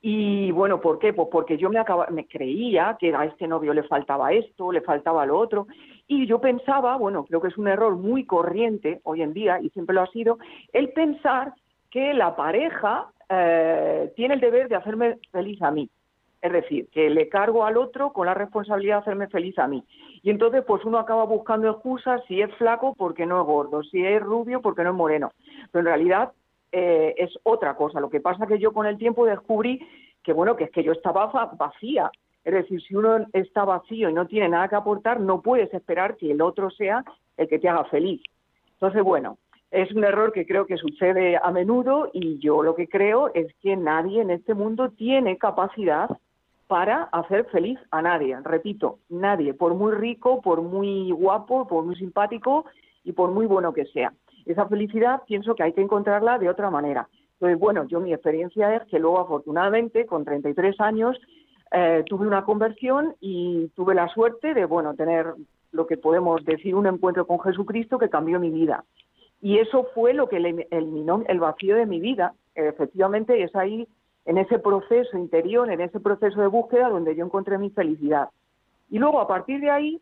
Y bueno, ¿por qué? Pues porque yo me, me creía que a este novio le faltaba esto, le faltaba lo otro. Y yo pensaba, bueno, creo que es un error muy corriente hoy en día, y siempre lo ha sido, el pensar que la pareja eh, tiene el deber de hacerme feliz a mí. Es decir, que le cargo al otro con la responsabilidad de hacerme feliz a mí. Y entonces, pues uno acaba buscando excusas si es flaco porque no es gordo, si es rubio porque no es moreno. Pero en realidad eh, es otra cosa. Lo que pasa que yo con el tiempo descubrí que, bueno, que es que yo estaba vacía. Es decir, si uno está vacío y no tiene nada que aportar, no puedes esperar que el otro sea el que te haga feliz. Entonces, bueno, es un error que creo que sucede a menudo y yo lo que creo es que nadie en este mundo tiene capacidad para hacer feliz a nadie. Repito, nadie, por muy rico, por muy guapo, por muy simpático y por muy bueno que sea esa felicidad pienso que hay que encontrarla de otra manera. Entonces, bueno, yo mi experiencia es que luego afortunadamente con 33 años eh, tuve una conversión y tuve la suerte de, bueno, tener lo que podemos decir un encuentro con Jesucristo que cambió mi vida. Y eso fue lo que eliminó el vacío de mi vida. Efectivamente, es ahí, en ese proceso interior, en ese proceso de búsqueda, donde yo encontré mi felicidad. Y luego, a partir de ahí,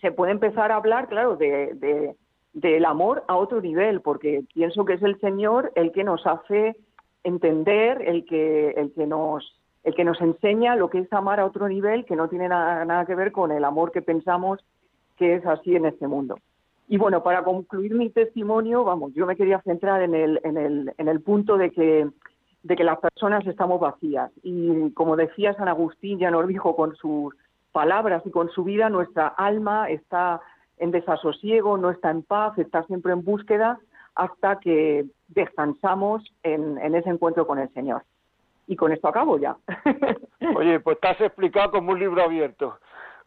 se puede empezar a hablar, claro, de, del amor a otro nivel, porque pienso que es el Señor el que nos hace entender, el que, el que nos el que nos enseña lo que es amar a otro nivel que no tiene nada, nada que ver con el amor que pensamos que es así en este mundo. Y bueno, para concluir mi testimonio, vamos, yo me quería centrar en el, en el, en el punto de que, de que las personas estamos vacías. Y como decía San Agustín, ya nos dijo con sus palabras y con su vida, nuestra alma está en desasosiego, no está en paz, está siempre en búsqueda hasta que descansamos en, en ese encuentro con el Señor. Y con esto acabo ya. <laughs> Oye, pues estás explicado como un libro abierto.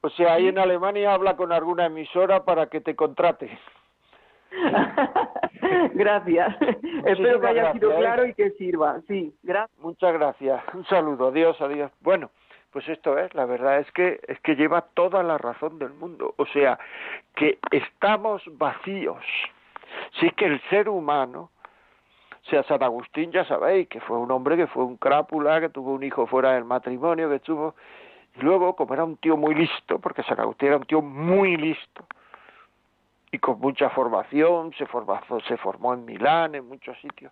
O sea, ahí en Alemania habla con alguna emisora para que te contrate. <laughs> gracias. Espero que haya sido ¿eh? claro y que sirva. Sí, gracias. Muchas gracias. Un saludo. Adiós, adiós. Bueno, pues esto es, la verdad es que es que lleva toda la razón del mundo. O sea, que estamos vacíos. Sí que el ser humano, o sea, San Agustín ya sabéis que fue un hombre que fue un crápula, que tuvo un hijo fuera del matrimonio, que estuvo y luego, como era un tío muy listo, porque San Agustín era un tío muy listo, y con mucha formación, se formó, se formó en Milán, en muchos sitios.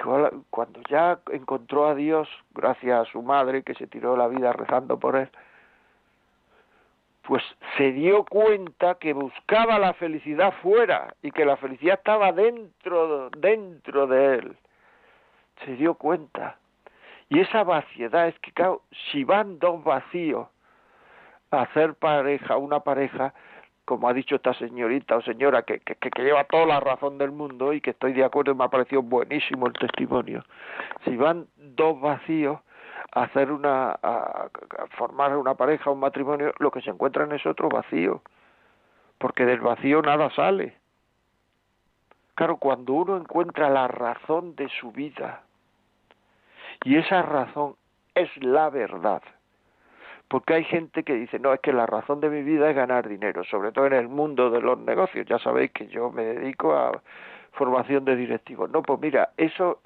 Cuando ya encontró a Dios, gracias a su madre, que se tiró la vida rezando por él, pues se dio cuenta que buscaba la felicidad fuera y que la felicidad estaba dentro, dentro de él. Se dio cuenta. Y esa vaciedad es que, claro, si van dos vacíos a hacer pareja, una pareja, como ha dicho esta señorita o señora, que, lleva toda la razón del mundo y que estoy de acuerdo me ha parecido buenísimo el testimonio, si van dos vacíos a hacer una, a, formar una pareja, un matrimonio, lo que se encuentran es otro vacío, porque del vacío nada sale. Claro, cuando uno encuentra la razón de su vida, y esa razón es la verdad. Porque hay gente que dice, no, es que la razón de mi vida es ganar dinero, sobre todo en el mundo de los negocios. Ya sabéis que yo me dedico a formación de directivos. No, pues mira, eso,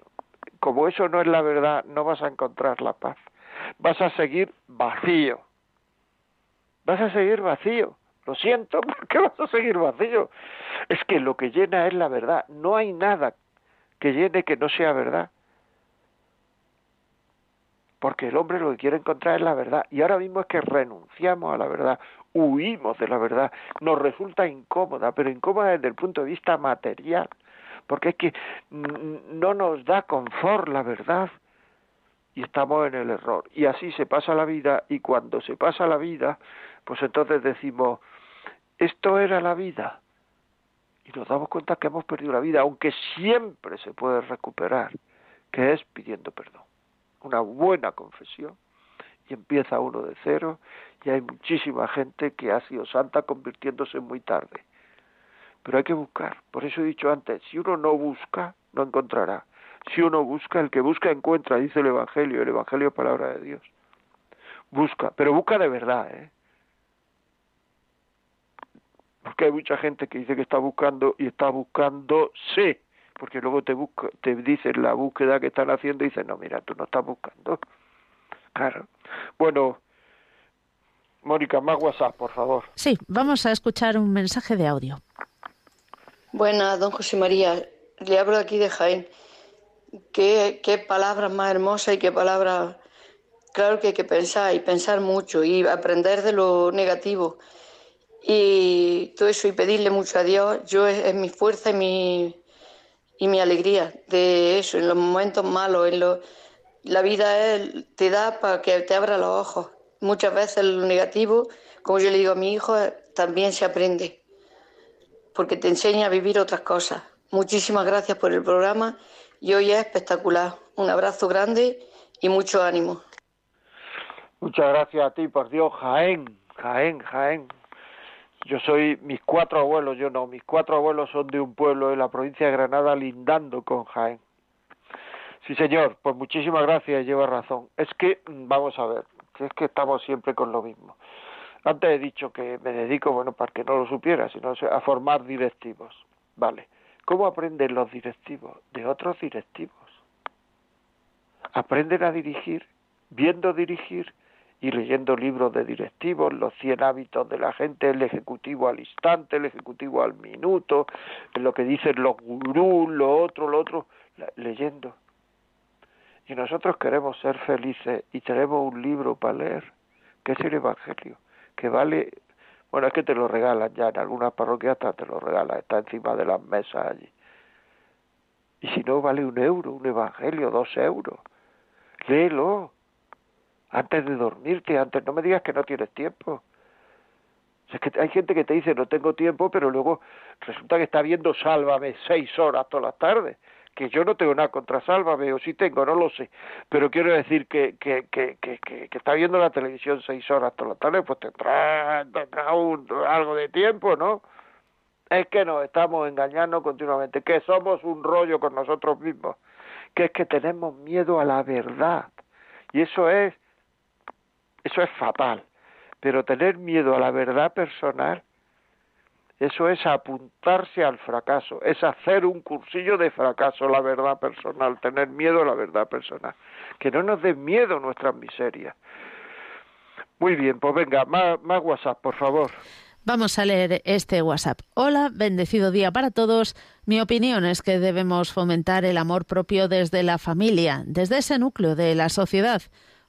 como eso no es la verdad, no vas a encontrar la paz. Vas a seguir vacío. Vas a seguir vacío. Lo siento, <laughs> ¿por qué vas a seguir vacío? Es que lo que llena es la verdad. No hay nada que llene que no sea verdad porque el hombre lo que quiere encontrar es la verdad. Y ahora mismo es que renunciamos a la verdad, huimos de la verdad, nos resulta incómoda, pero incómoda desde el punto de vista material, porque es que no nos da confort la verdad y estamos en el error. Y así se pasa la vida y cuando se pasa la vida, pues entonces decimos, esto era la vida y nos damos cuenta que hemos perdido la vida, aunque siempre se puede recuperar, que es pidiendo perdón una buena confesión y empieza uno de cero y hay muchísima gente que ha sido santa convirtiéndose muy tarde. Pero hay que buscar. Por eso he dicho antes, si uno no busca, no encontrará. Si uno busca, el que busca encuentra, dice el Evangelio. El Evangelio es palabra de Dios. Busca, pero busca de verdad, ¿eh? Porque hay mucha gente que dice que está buscando y está buscando sé porque luego te busca, te dicen la búsqueda que están haciendo y dicen, no, mira, tú no estás buscando. <laughs> Claro. Bueno, Mónica, más WhatsApp, por favor. Sí, vamos a escuchar un mensaje de audio. Buenas, don José María. Le hablo aquí de Jaén. Qué, qué palabras más hermosas y qué palabras. Claro que hay que pensar y pensar mucho y aprender de lo negativo y todo eso y pedirle mucho a Dios. Yo es mi fuerza y mi, y mi alegría de eso, en los momentos malos, en lo, la vida te da para que te abra los ojos. Muchas veces lo negativo, como yo le digo a mi hijo, también se aprende, porque te enseña a vivir otras cosas. Muchísimas gracias por el programa y hoy es espectacular. Un abrazo grande y mucho ánimo. Muchas gracias a ti, por Dios, Jaén, Jaén, Jaén. Yo soy, mis cuatro abuelos, yo no, mis cuatro abuelos son de un pueblo de la provincia de Granada lindando con Jaén. Sí, señor, pues muchísimas gracias, lleva razón. Es que, vamos a ver, es que estamos siempre con lo mismo. Antes he dicho que me dedico, bueno, para que no lo supiera, sino a formar directivos. Vale. ¿Cómo aprenden los directivos? De otros directivos. Aprenden a dirigir, viendo dirigir y leyendo libros de directivos, los 100 hábitos de la gente, el ejecutivo al instante, el ejecutivo al minuto, lo que dicen los gurús, lo otro, lo otro, leyendo. Y nosotros queremos ser felices y tenemos un libro para leer, que es el Evangelio, que vale Bueno, es que te lo regalan ya, en algunas parroquias hasta te lo regalan, está encima de las mesas allí. Y si no, vale un euro, un evangelio, dos euros. Léelo. Antes de dormirte, antes, no me digas que no tienes tiempo. es que hay gente que te dice no tengo tiempo, pero luego resulta que está viendo Sálvame seis horas todas las tardes que yo no tengo nada contra Sálvame, o sí tengo, no lo sé, pero quiero decir que, que, que, que, que, está viendo la televisión seis horas toda la tarde, pues tendrá, tendrá un, algo de tiempo, ¿no? Es que nos estamos engañando continuamente, que somos un rollo con nosotros mismos, que es que tenemos miedo a la verdad, y eso es, eso es fatal, pero tener miedo a la verdad personal eso es apuntarse al fracaso, es hacer un cursillo de fracaso, la verdad personal, tener miedo a la verdad personal. Que no nos den miedo nuestras miserias. Muy bien, pues venga, más, más WhatsApp, por favor. Vamos a leer este WhatsApp. Hola, bendecido día para todos. Mi opinión es que debemos fomentar el amor propio desde la familia, desde ese núcleo de la sociedad.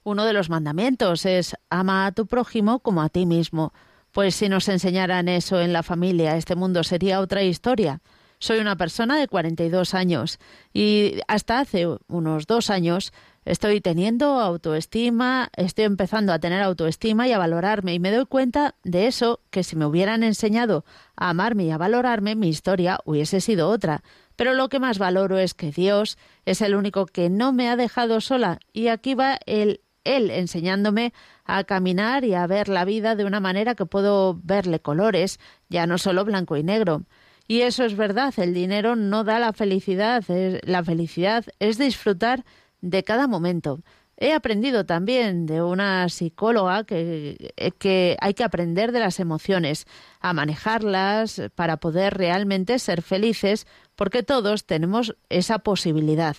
Uno de los mandamientos es ama a tu prójimo como a ti mismo. Pues si nos enseñaran eso en la familia, este mundo sería otra historia. Soy una persona de 42 años y hasta hace unos dos años estoy teniendo autoestima, estoy empezando a tener autoestima y a valorarme y me doy cuenta de eso que si me hubieran enseñado a amarme y a valorarme, mi historia hubiese sido otra. Pero lo que más valoro es que Dios es el único que no me ha dejado sola y aquí va el él enseñándome a caminar y a ver la vida de una manera que puedo verle colores, ya no solo blanco y negro. Y eso es verdad, el dinero no da la felicidad, la felicidad es disfrutar de cada momento. He aprendido también de una psicóloga que, que, hay que aprender de las emociones, a manejarlas para poder realmente ser felices, porque todos tenemos esa posibilidad.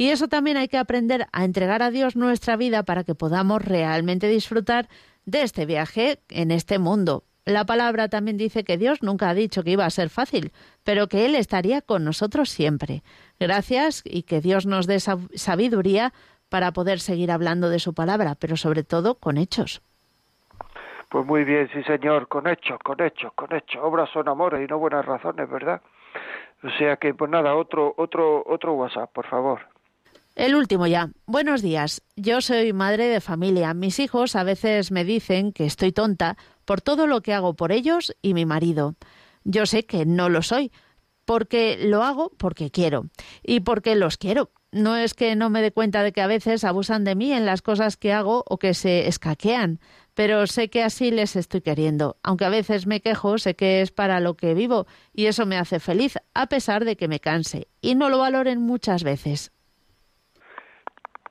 Y eso también hay que aprender a entregar a Dios nuestra vida para que podamos realmente disfrutar de este viaje en este mundo. La palabra también dice que Dios nunca ha dicho que iba a ser fácil, pero que Él estaría con nosotros siempre. Gracias y que Dios nos dé sabiduría para poder seguir hablando de su palabra, pero sobre todo con hechos. Pues muy bien, sí señor, con hechos, con hechos, con hechos. Obras son amores y no buenas razones, ¿verdad? O sea que, pues nada, otro, otro, otro WhatsApp, por favor. El último ya. Buenos días. Yo soy madre de familia. Mis hijos a veces me dicen que estoy tonta por todo lo que hago por ellos y mi marido. Yo sé que no lo soy, porque lo hago porque quiero y porque los quiero. No es que no me dé cuenta de que a veces abusan de mí en las cosas que hago o que se escaquean, pero sé que así les estoy queriendo. Aunque a veces me quejo, sé que es para lo que vivo y eso me hace feliz, a pesar de que me canse y no lo valoren muchas veces.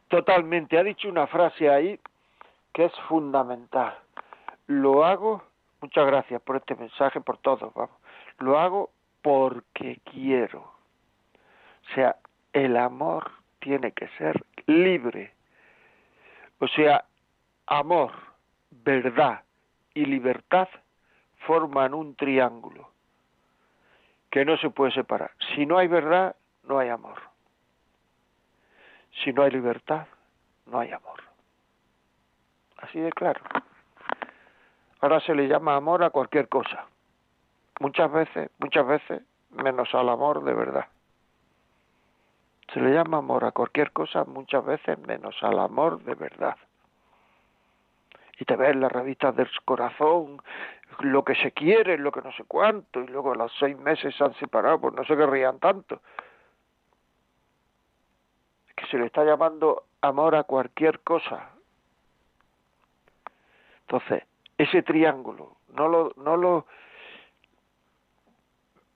Totalmente. Ha dicho una frase ahí que es fundamental. Lo hago, muchas gracias por este mensaje, por todo, vamos. Lo hago porque quiero. O sea, el amor tiene que ser libre. O sea, amor, verdad y libertad forman un triángulo que no se puede separar. Si no hay verdad, no hay amor. Si no hay libertad, no hay amor. Así de claro. Ahora se le llama amor a cualquier cosa. Muchas veces, muchas veces, menos al amor de verdad. Se le llama amor a cualquier cosa, muchas veces menos al amor de verdad. Y te ves las revistas del corazón, lo que se quiere, lo que no sé cuánto, y luego a los seis meses se han separado, pues no se querrían tanto se le está llamando amor a cualquier cosa. Entonces, ese triángulo, no lo, no lo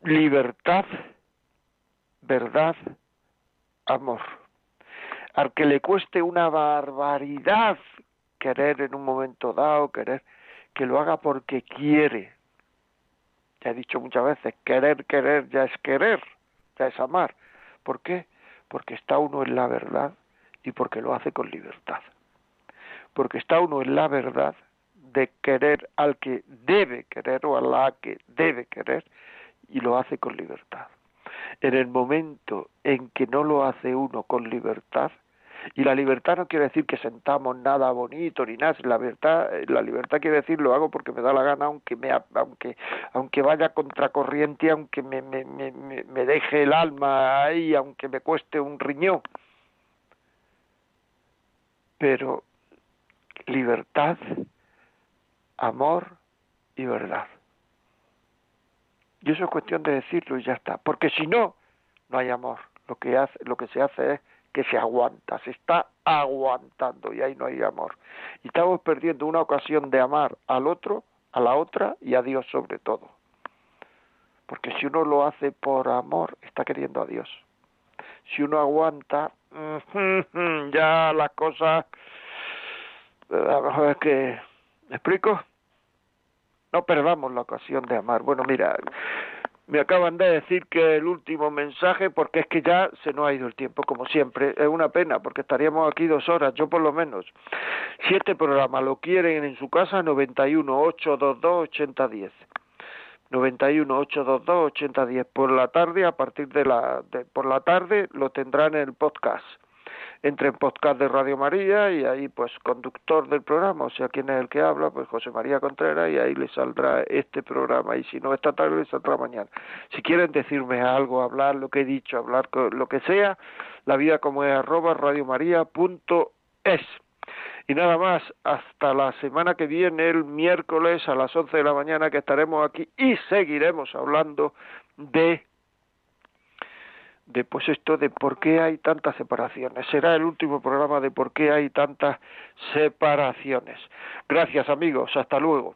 libertad, verdad, amor. Al que le cueste una barbaridad querer en un momento dado, querer, que lo haga porque quiere. Ya he dicho muchas veces, querer, querer ya es querer, ya es amar. ¿Por qué? Porque está uno en la verdad y porque lo hace con libertad. Porque está uno en la verdad de querer al que debe querer o a la que debe querer y lo hace con libertad. En el momento en que no lo hace uno con libertad, Y la libertad no quiere decir que sentamos nada bonito ni nada. La libertad, la libertad quiere decir lo hago porque me da la gana, aunque me, aunque, aunque vaya contracorriente, aunque me, me, me, me deje el alma ahí, aunque me cueste un riñón. Pero libertad, amor y verdad. Y eso es cuestión de decirlo y ya está. Porque si no, no hay amor. Lo que, hace, lo que se hace es que se aguanta, se está aguantando y ahí no hay amor. Y estamos perdiendo una ocasión de amar al otro, a la otra y a Dios sobre todo. Porque si uno lo hace por amor, está queriendo a Dios. Si uno aguanta, <laughs> ya las cosas, a lo mejor es que, ¿me explico? No perdamos la ocasión de amar. Bueno, mira, me acaban de decir que el último mensaje, porque es que ya se nos ha ido el tiempo, como siempre. Es una pena, porque estaríamos aquí dos horas, yo por lo menos. Si este programa lo quieren en su casa, 91 822 8010. 91 822 8010 por la tarde a partir de la de, por la tarde lo tendrán en el podcast entre en podcast de Radio María y ahí pues conductor del programa, o sea, quién es el que habla, pues José María Contreras y ahí le saldrá este programa y si no esta tarde le saldrá mañana. Si quieren decirme algo, hablar lo que he dicho, hablar lo que sea, la vida como es arroba radiomaria.es. Y nada más, hasta la semana que viene, el miércoles a las 11 de la mañana que estaremos aquí y seguiremos hablando de de pues esto de por qué hay tantas separaciones. Será el último programa de por qué hay tantas separaciones. Gracias amigos, hasta luego.